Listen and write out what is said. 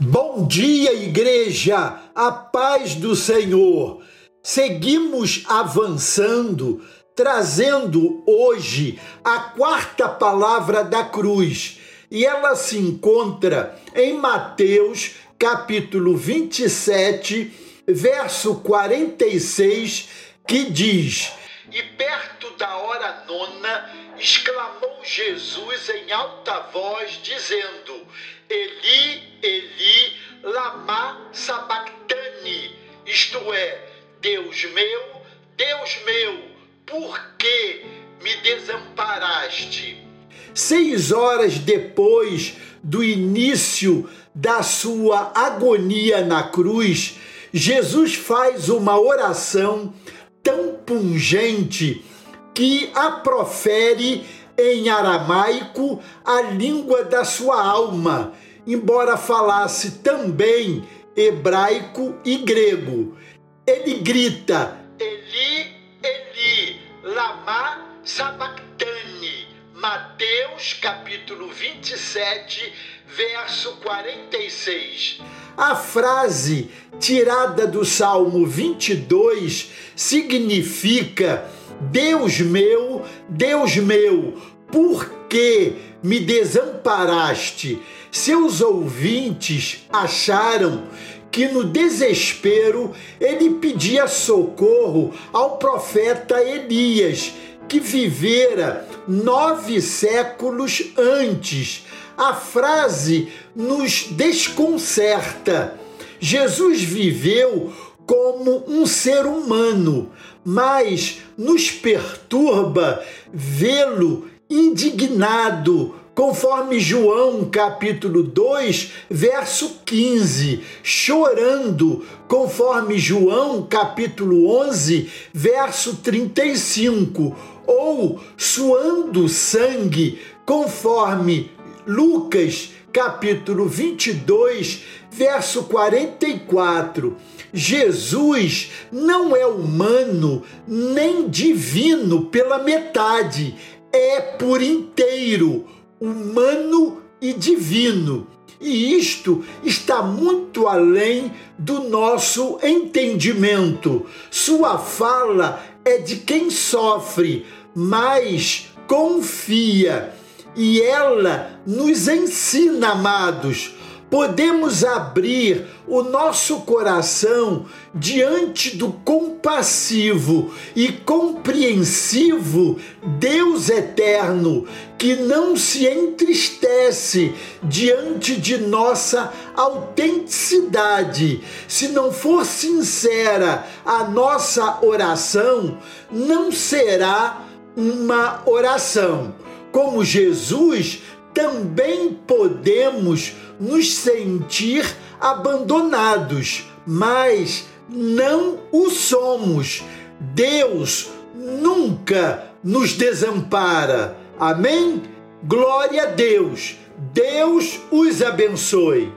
Bom dia, igreja, a paz do Senhor. Seguimos avançando, trazendo hoje a quarta palavra da cruz, e ela se encontra em Mateus, capítulo 27, verso 46, que diz: E perto da hora nona, exclamou Jesus em alta voz, dizendo: Eli, Eli, lama sabachthani, isto é, Deus meu, Deus meu, por que me desamparaste? Seis horas depois do início da sua agonia na cruz, Jesus faz uma oração tão pungente que a profere em aramaico, a língua da sua alma, embora falasse também hebraico e grego. Ele grita: Eli, Eli, lama sabachthani. Mateus capítulo 27, verso 46. A frase tirada do Salmo 22 significa Deus meu, Deus meu, por que me desamparaste? Seus ouvintes acharam que no desespero ele pedia socorro ao profeta Elias, que vivera nove séculos antes. A frase nos desconcerta. Jesus viveu como um ser humano, mas nos perturba vê-lo indignado, conforme João capítulo 2, verso 15, chorando, conforme João capítulo 11, verso 35, ou suando sangue, conforme Lucas capítulo 22, verso 44. Jesus não é humano nem divino pela metade, é por inteiro humano e divino. E isto está muito além do nosso entendimento. Sua fala é de quem sofre, mas confia e ela nos ensina, amados, podemos abrir o nosso coração diante do compassivo e compreensivo Deus eterno, que não se entristece diante de nossa autenticidade. Se não for sincera a nossa oração, não será uma oração como Jesus, também podemos nos sentir abandonados, mas não o somos. Deus nunca nos desampara. Amém? Glória a Deus. Deus os abençoe.